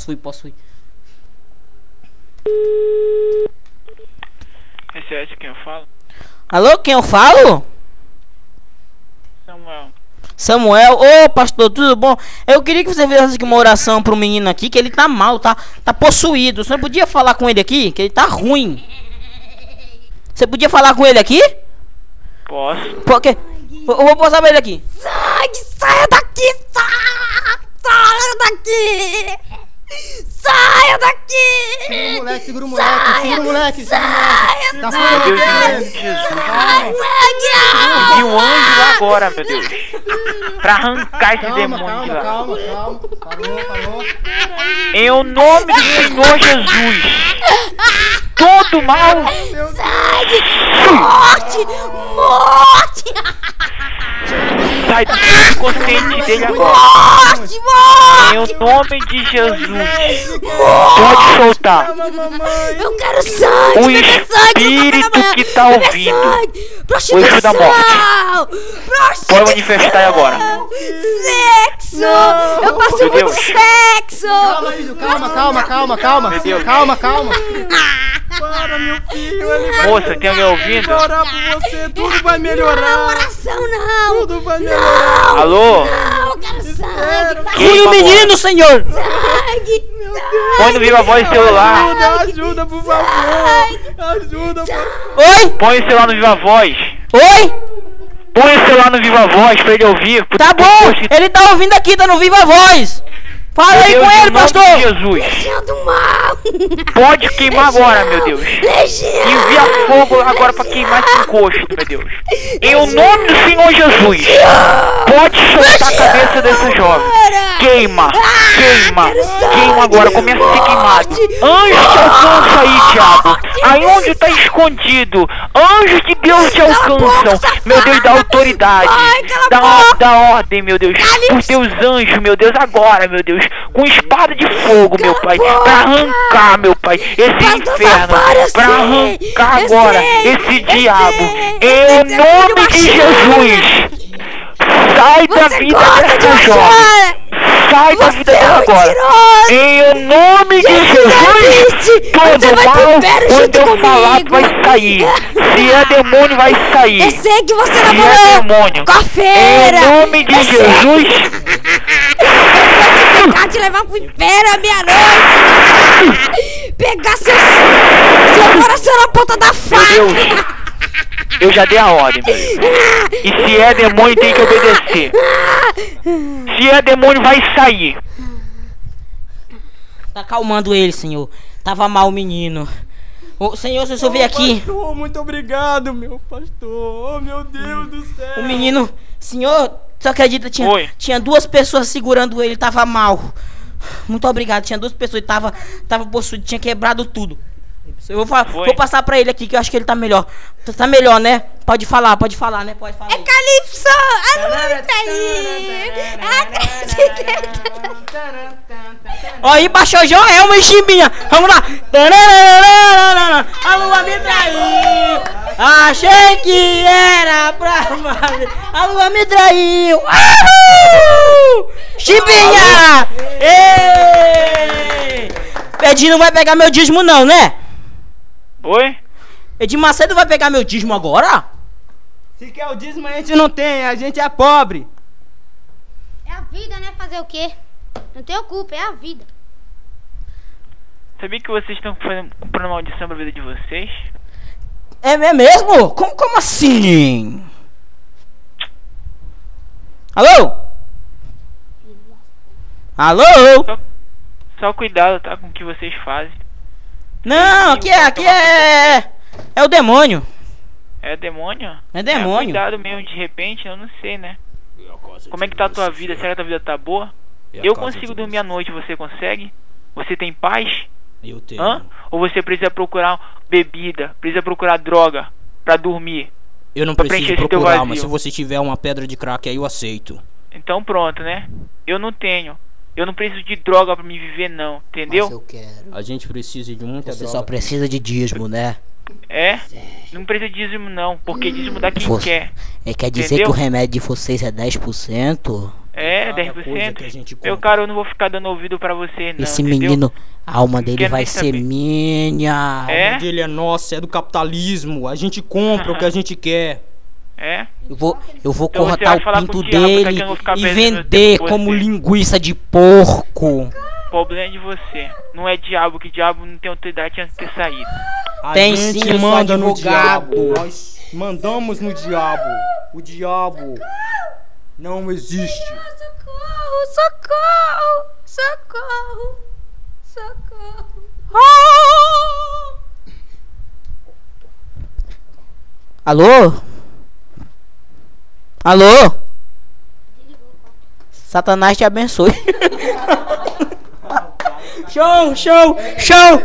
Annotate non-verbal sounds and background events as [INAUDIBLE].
Posso ir, posso ir. Esse é esse quem eu falo? Alô, quem eu falo? Samuel. Samuel, ô pastor, tudo bom? Eu queria que você fizesse aqui uma oração pro menino aqui, que ele tá mal, tá, tá possuído. Você podia falar com ele aqui? Que ele tá ruim. Você podia falar com ele aqui? Posso? Porque. Eu vou passar pra ele aqui. Sai, saia daqui! Sai, saia daqui! Saia daqui! Segura o moleque, segura o moleque, segura o moleque, segura o moleque. Tá Meu fora Deus, dele. em nome de Jesus. Sangue! Vi um anjo agora, meu Deus. Pra arrancar esse Calma, demônio calma, de lá. calma, calma. Parou, parou. Em o nome do Senhor Jesus. Todo mal. Sangue! Morte! Morte! Sai do inconsciente dele agora. Morte! Em o nome de Jesus. Pode soltar. Eu quero sangue! O espírito que tá ouvindo. O anjo da morte. Pode manifestar agora. Sexo! Eu passo muito sexo! Calma, filho, calma, calma, calma, calma. Calma, calma. Para, meu filho, ele vai Moça, tem alguém ouvindo? orar por você, tudo vai Não, melhorar. oração não! Tudo vai melhorar. Alô? Não, eu quero sangue! Quem, Fui o menino, senhor! Sangue! Põe no Viva Voz celular. Ajuda, ajuda, por favor. Ajuda, por Oi? Põe o celular no Viva Voz. Oi? Põe o celular no Viva Voz pra ele ouvir. Tá bom! Ele tá ouvindo aqui, tá no Viva Voz! Fala aí Deus, com ele, pastor! Jesus. Legião do mal! Pode queimar agora, meu Deus. Envia fogo agora pra queimar esse encosto, meu Deus. Em o nome do Senhor Jesus. Pode soltar a cabeça desse jovem. Queima, queima, queima agora, começa a ser queimado. Anjo te alcança aí, diabo. Aí onde tá escondido. Anjos de Deus te alcançam. Meu Deus, dá autoridade. Ai, cala a Dá, boca. dá ordem, meu Deus. Por teus anjos, meu Deus, agora, meu Deus. Com espada de fogo, meu pai. Pra arrancar, meu pai, esse inferno. Pra arrancar agora esse diabo. Em nome de Jesus. Sai da vida dessa jovem. Sai da vida é dela um agora. Em nome de Jesus todo mal, inferno quando junto eu falar, comigo. vai sair. Se é demônio, vai sair. Eu sei que você Se é namorou demônio, com a feira! em nome de. Jesus, [LAUGHS] Eu vou pegar te levar pro inferno à meia-noite! [LAUGHS] Pegar seu, seu coração na ponta da faca! Eu já dei a ordem, meu Deus. [LAUGHS] E se é demônio, tem que obedecer. Se é demônio, vai sair. Tá acalmando ele, senhor. Tava mal o menino. Ô, senhor, se eu vir aqui. Pastor, muito obrigado, meu pastor. Oh, meu Deus do céu. O menino. Senhor, você acredita? Tinha, Oi. tinha duas pessoas segurando ele, tava mal. Muito obrigado. Tinha duas pessoas, tava, tava possuído, tinha quebrado tudo. Eu vou, fa- Foi. vou passar pra ele aqui que eu acho que ele tá melhor. Tá- Tá melhor, né? Pode falar, pode falar, né? Pode falar. aí. Calypso! Ah, não tá aí! Ó, aí baixou Joelma e Chimbinha. Vamos lá. A lua me traiu. Achei que era pra. A lua me traiu. Chimbinha! Ei! Edinho não vai pegar meu dízimo não, né? Oi? Edinho Macedo vai pegar meu dízimo agora? Se quer o dízimo, a gente não tem, a gente é pobre. É a vida, né? Fazer o quê? Não tenho culpa, é a vida. Sabia que vocês estão fazendo, comprando maldição pra vida de vocês? É é mesmo? Como, como assim? Alô? Alô? Só cuidado, tá? Com o que vocês fazem. Não, aqui é, aqui é. É o demônio. É demônio? É demônio. cuidado mesmo, de repente, eu não sei, né? Como é que tá a tua vida? Será que a tua vida tá boa? Eu consigo dormir à noite, você consegue? Você tem paz? Eu tenho. Hã? Ou você precisa procurar bebida, precisa procurar droga pra dormir? Eu não preciso procurar, mas se você tiver uma pedra de crack aí eu aceito. Então pronto, né? Eu não tenho. Eu não preciso de droga pra me viver, não. Entendeu? Mas eu quero. A gente precisa de muita Você droga. só precisa de dízimo, né? É? Não precisa de dízimo, não. Porque dízimo dá quem Você- quer. É, quer dizer Entendeu? que o remédio de vocês é 10%? É, É, cada coisa 10%. que a gente Meu compra. cara, eu não vou ficar dando ouvido pra você, não. Esse entendeu? menino, a alma dele quero vai ser saber. minha. É? O dele é nosso, é do capitalismo. A gente compra o que a gente quer. É? Eu vou, eu vou Então cortar o pinto o dele e vender como linguiça de porco. Problema é de você. Não é diabo, que diabo não tem autoridade antes de ter saído. A Tem gente sim, manda no diabo. Nós mandamos no diabo. O diabo não existe. Socorro, socorro, socorro, socorro. Alô? Alô? Satanás te abençoe. [LAUGHS] show, show, show,